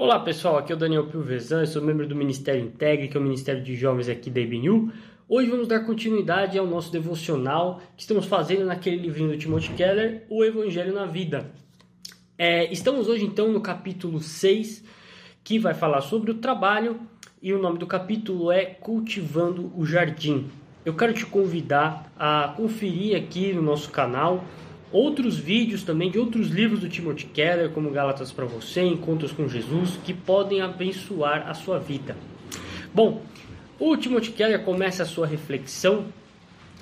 Olá pessoal, aqui é o Daniel Pilvezan, eu sou membro do Ministério Integre, que é o Ministério de Jovens aqui da IBNU. Hoje vamos dar continuidade ao nosso devocional que estamos fazendo naquele livrinho do Timothy Keller, O Evangelho na Vida. É, estamos hoje então no capítulo 6, que vai falar sobre o trabalho, e o nome do capítulo é Cultivando o Jardim. Eu quero te convidar a conferir aqui no nosso canal outros vídeos também de outros livros do Timothy Keller, como Gálatas para você, Encontros com Jesus, que podem abençoar a sua vida. Bom, o Timothy Keller começa a sua reflexão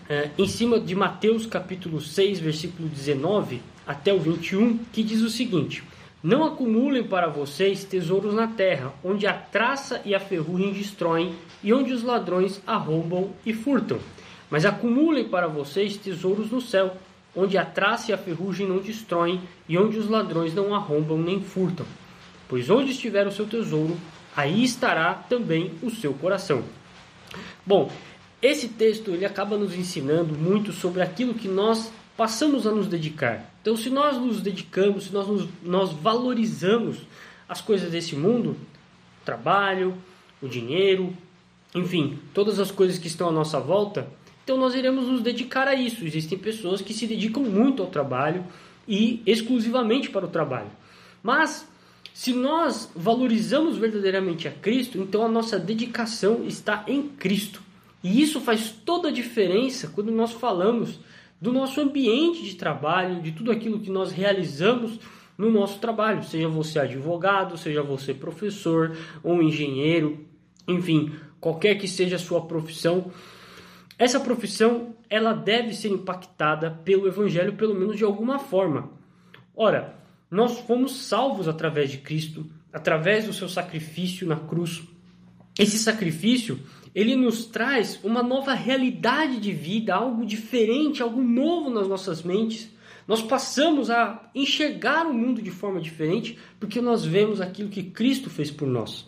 é, em cima de Mateus capítulo 6, versículo 19 até o 21, que diz o seguinte: Não acumulem para vocês tesouros na terra, onde a traça e a ferrugem destroem e onde os ladrões arrombam e furtam. Mas acumulem para vocês tesouros no céu, onde a traça e a ferrugem não destroem e onde os ladrões não arrombam nem furtam. Pois onde estiver o seu tesouro, aí estará também o seu coração. Bom, esse texto ele acaba nos ensinando muito sobre aquilo que nós passamos a nos dedicar. Então, se nós nos dedicamos, se nós, nos, nós valorizamos as coisas desse mundo, o trabalho, o dinheiro, enfim, todas as coisas que estão à nossa volta, então nós iremos nos dedicar a isso. Existem pessoas que se dedicam muito ao trabalho e exclusivamente para o trabalho. Mas se nós valorizamos verdadeiramente a Cristo, então a nossa dedicação está em Cristo. E isso faz toda a diferença quando nós falamos do nosso ambiente de trabalho, de tudo aquilo que nós realizamos no nosso trabalho, seja você advogado, seja você professor ou engenheiro, enfim, qualquer que seja a sua profissão, essa profissão ela deve ser impactada pelo evangelho pelo menos de alguma forma. Ora, nós fomos salvos através de Cristo, através do seu sacrifício na cruz. Esse sacrifício, ele nos traz uma nova realidade de vida, algo diferente, algo novo nas nossas mentes. Nós passamos a enxergar o mundo de forma diferente porque nós vemos aquilo que Cristo fez por nós.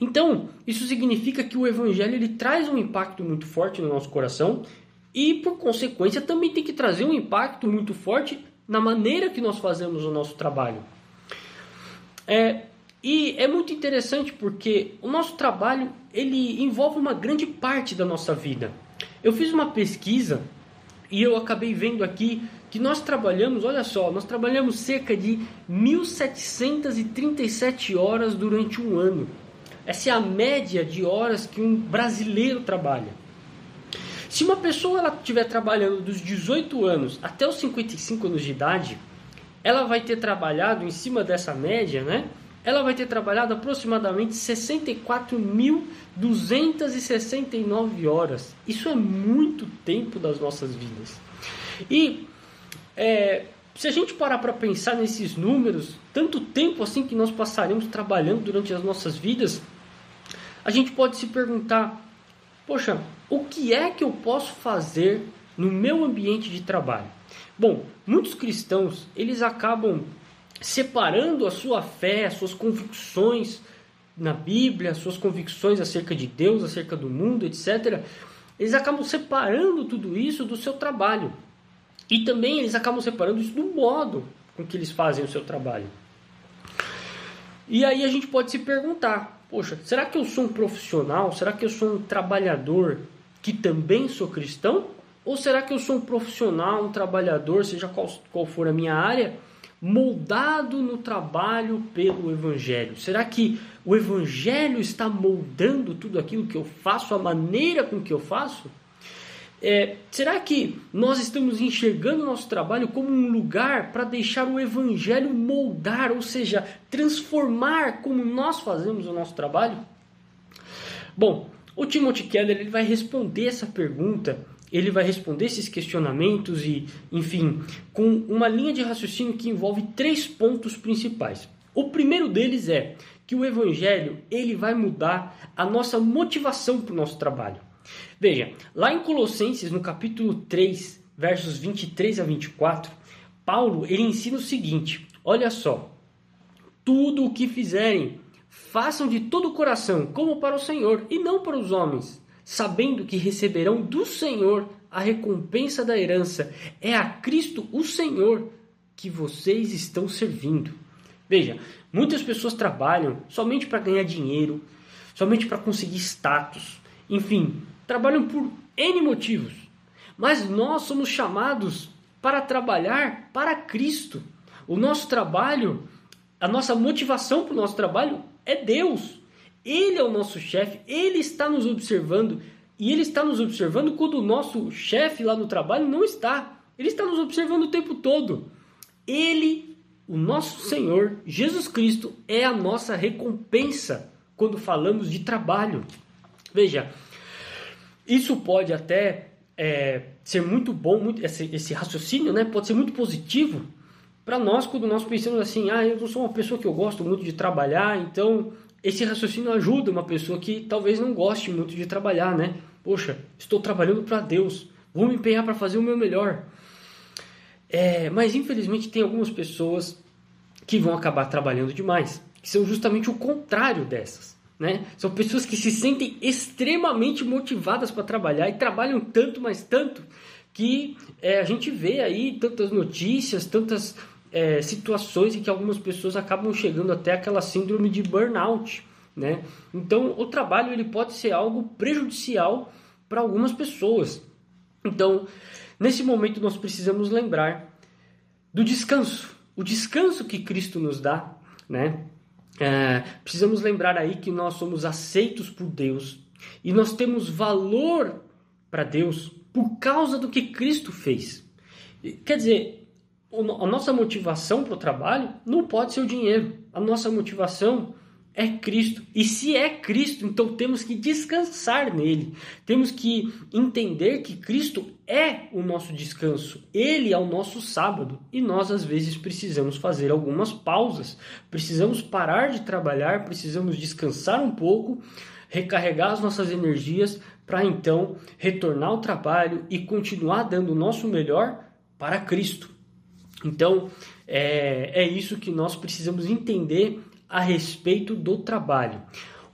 Então, isso significa que o evangelho ele traz um impacto muito forte no nosso coração e, por consequência, também tem que trazer um impacto muito forte na maneira que nós fazemos o nosso trabalho. É, e é muito interessante porque o nosso trabalho ele envolve uma grande parte da nossa vida. Eu fiz uma pesquisa e eu acabei vendo aqui que nós trabalhamos, olha só, nós trabalhamos cerca de 1737 horas durante um ano. Essa é a média de horas que um brasileiro trabalha. Se uma pessoa ela estiver trabalhando dos 18 anos até os 55 anos de idade, ela vai ter trabalhado em cima dessa média, né? Ela vai ter trabalhado aproximadamente 64.269 horas. Isso é muito tempo das nossas vidas. E é, se a gente parar para pensar nesses números, tanto tempo assim que nós passaremos trabalhando durante as nossas vidas, a gente pode se perguntar: poxa, o que é que eu posso fazer no meu ambiente de trabalho? Bom, muitos cristãos eles acabam separando a sua fé, as suas convicções na Bíblia, as suas convicções acerca de Deus, acerca do mundo, etc. Eles acabam separando tudo isso do seu trabalho. E também eles acabam separando isso do modo com que eles fazem o seu trabalho. E aí a gente pode se perguntar: poxa, será que eu sou um profissional? Será que eu sou um trabalhador que também sou cristão? Ou será que eu sou um profissional, um trabalhador, seja qual, qual for a minha área, moldado no trabalho pelo Evangelho? Será que o Evangelho está moldando tudo aquilo que eu faço, a maneira com que eu faço? É, será que nós estamos enxergando o nosso trabalho como um lugar para deixar o evangelho moldar, ou seja, transformar como nós fazemos o nosso trabalho? Bom, o Timothy Keller ele vai responder essa pergunta, ele vai responder esses questionamentos e, enfim, com uma linha de raciocínio que envolve três pontos principais. O primeiro deles é que o evangelho ele vai mudar a nossa motivação para o nosso trabalho. Veja, lá em Colossenses, no capítulo 3, versos 23 a 24, Paulo ele ensina o seguinte: olha só, tudo o que fizerem, façam de todo o coração, como para o Senhor e não para os homens, sabendo que receberão do Senhor a recompensa da herança. É a Cristo, o Senhor, que vocês estão servindo. Veja, muitas pessoas trabalham somente para ganhar dinheiro, somente para conseguir status, enfim, trabalham por N motivos. Mas nós somos chamados para trabalhar para Cristo. O nosso trabalho, a nossa motivação para o nosso trabalho é Deus. Ele é o nosso chefe, ele está nos observando e ele está nos observando quando o nosso chefe lá no trabalho não está. Ele está nos observando o tempo todo. Ele, o nosso Senhor, Jesus Cristo, é a nossa recompensa quando falamos de trabalho. Veja, isso pode até é, ser muito bom, muito, esse, esse, raciocínio né, pode ser muito positivo para nós quando nós pensamos assim, ah, eu não sou uma pessoa que eu gosto muito de trabalhar, então esse raciocínio ajuda uma pessoa que talvez não goste muito de trabalhar, né? Poxa, estou trabalhando para Deus, vou me empenhar para fazer o meu melhor. É, mas infelizmente tem algumas pessoas que vão acabar trabalhando demais, que são justamente o contrário dessas. Né? São pessoas que se sentem extremamente motivadas para trabalhar e trabalham tanto, mas tanto, que é, a gente vê aí tantas notícias, tantas é, situações em que algumas pessoas acabam chegando até aquela síndrome de burnout. Né? Então, o trabalho ele pode ser algo prejudicial para algumas pessoas. Então, nesse momento, nós precisamos lembrar do descanso, o descanso que Cristo nos dá. Né? É, precisamos lembrar aí que nós somos aceitos por Deus e nós temos valor para Deus por causa do que Cristo fez. Quer dizer, a nossa motivação para o trabalho não pode ser o dinheiro. A nossa motivação é Cristo. E se é Cristo, então temos que descansar nele. Temos que entender que Cristo é o nosso descanso. Ele é o nosso sábado. E nós, às vezes, precisamos fazer algumas pausas. Precisamos parar de trabalhar, precisamos descansar um pouco, recarregar as nossas energias para então retornar ao trabalho e continuar dando o nosso melhor para Cristo. Então, é, é isso que nós precisamos entender a respeito do trabalho.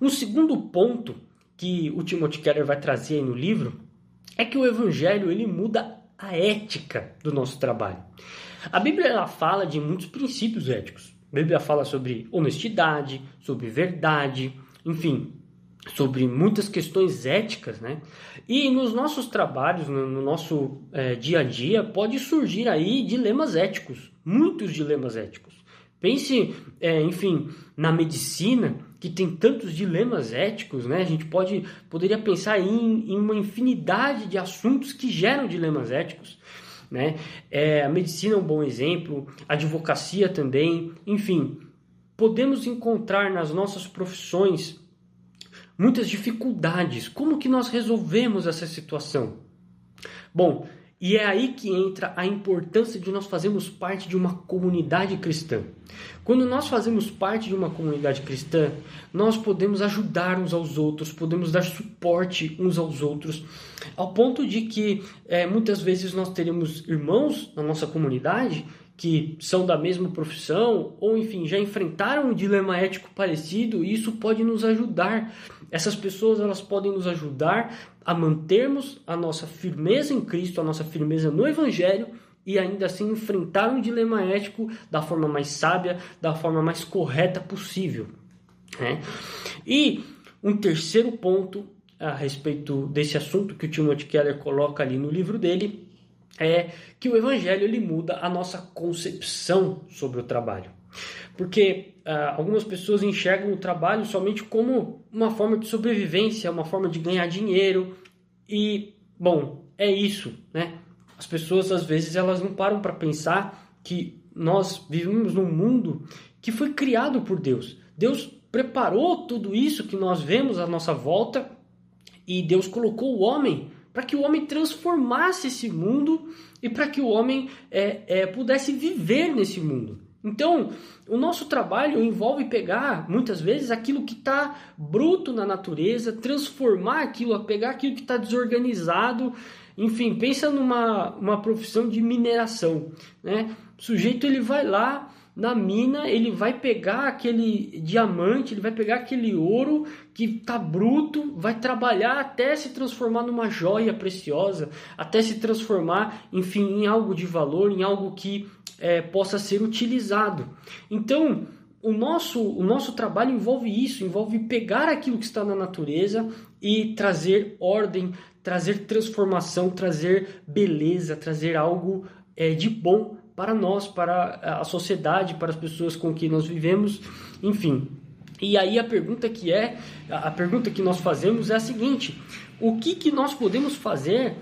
Um segundo ponto que o Timothy Keller vai trazer no livro é que o evangelho ele muda a ética do nosso trabalho. A Bíblia ela fala de muitos princípios éticos. A Bíblia fala sobre honestidade, sobre verdade, enfim, sobre muitas questões éticas, né? E nos nossos trabalhos, no, no nosso é, dia a dia, pode surgir aí dilemas éticos, muitos dilemas éticos. Pense, é, enfim, na medicina, que tem tantos dilemas éticos, né? A gente pode, poderia pensar em, em uma infinidade de assuntos que geram dilemas éticos. Né? É, a medicina é um bom exemplo, a advocacia também, enfim, podemos encontrar nas nossas profissões muitas dificuldades. Como que nós resolvemos essa situação? Bom, e é aí que entra a importância de nós fazermos parte de uma comunidade cristã. Quando nós fazemos parte de uma comunidade cristã, nós podemos ajudar uns aos outros, podemos dar suporte uns aos outros, ao ponto de que é, muitas vezes nós teremos irmãos na nossa comunidade que são da mesma profissão ou enfim já enfrentaram um dilema ético parecido e isso pode nos ajudar. Essas pessoas elas podem nos ajudar a mantermos a nossa firmeza em Cristo, a nossa firmeza no Evangelho e ainda assim enfrentar um dilema ético da forma mais sábia, da forma mais correta possível. Né? E um terceiro ponto a respeito desse assunto que o Timothy Keller coloca ali no livro dele é que o evangelho ele muda a nossa concepção sobre o trabalho. Porque uh, algumas pessoas enxergam o trabalho somente como uma forma de sobrevivência, uma forma de ganhar dinheiro e, bom, é isso, né? As pessoas às vezes elas não param para pensar que nós vivemos num mundo que foi criado por Deus. Deus preparou tudo isso que nós vemos à nossa volta e Deus colocou o homem para que o homem transformasse esse mundo e para que o homem é, é, pudesse viver nesse mundo. Então, o nosso trabalho envolve pegar, muitas vezes, aquilo que está bruto na natureza, transformar aquilo, pegar aquilo que está desorganizado. Enfim, pensa numa uma profissão de mineração. Né? O sujeito ele vai lá, na mina, ele vai pegar aquele diamante, ele vai pegar aquele ouro que tá bruto, vai trabalhar até se transformar numa joia preciosa, até se transformar, enfim, em algo de valor, em algo que é, possa ser utilizado. Então, o nosso, o nosso trabalho envolve isso, envolve pegar aquilo que está na natureza e trazer ordem, trazer transformação, trazer beleza, trazer algo é, de bom para nós, para a sociedade, para as pessoas com que nós vivemos, enfim. E aí a pergunta que é, a pergunta que nós fazemos é a seguinte: o que, que nós podemos fazer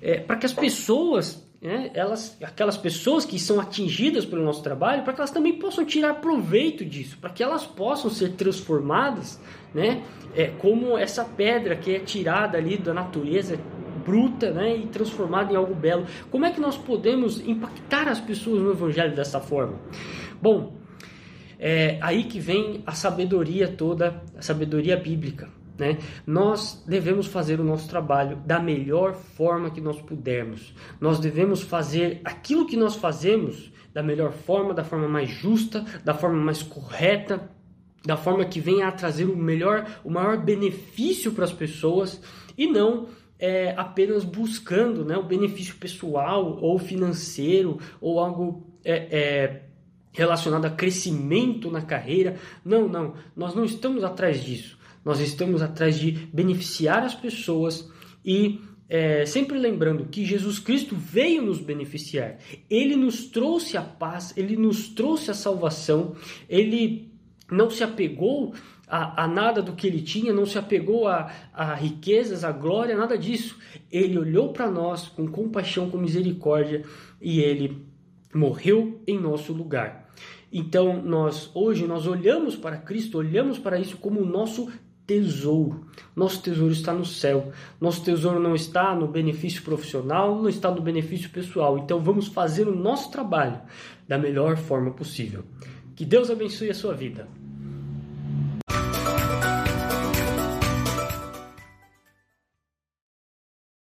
é, para que as pessoas né, elas, aquelas pessoas que são atingidas pelo nosso trabalho, para que elas também possam tirar proveito disso, para que elas possam ser transformadas, né, é, como essa pedra que é tirada ali da natureza bruta, né, e transformada em algo belo. Como é que nós podemos impactar as pessoas no Evangelho dessa forma? Bom, é aí que vem a sabedoria toda, a sabedoria bíblica. Né? Nós devemos fazer o nosso trabalho da melhor forma que nós pudermos. Nós devemos fazer aquilo que nós fazemos da melhor forma, da forma mais justa, da forma mais correta, da forma que venha a trazer o melhor, o maior benefício para as pessoas e não é, apenas buscando né, o benefício pessoal ou financeiro ou algo é, é, relacionado a crescimento na carreira. Não, não, nós não estamos atrás disso. Nós estamos atrás de beneficiar as pessoas e é, sempre lembrando que Jesus Cristo veio nos beneficiar. Ele nos trouxe a paz, ele nos trouxe a salvação, ele não se apegou a, a, nada do que ele tinha, não se apegou a, a riquezas, a glória, nada disso. Ele olhou para nós com compaixão, com misericórdia e ele morreu em nosso lugar. Então nós hoje nós olhamos para Cristo, olhamos para isso como o nosso tesouro. Nosso tesouro está no céu. Nosso tesouro não está no benefício profissional, não está no benefício pessoal. Então vamos fazer o nosso trabalho da melhor forma possível. Que Deus abençoe a sua vida.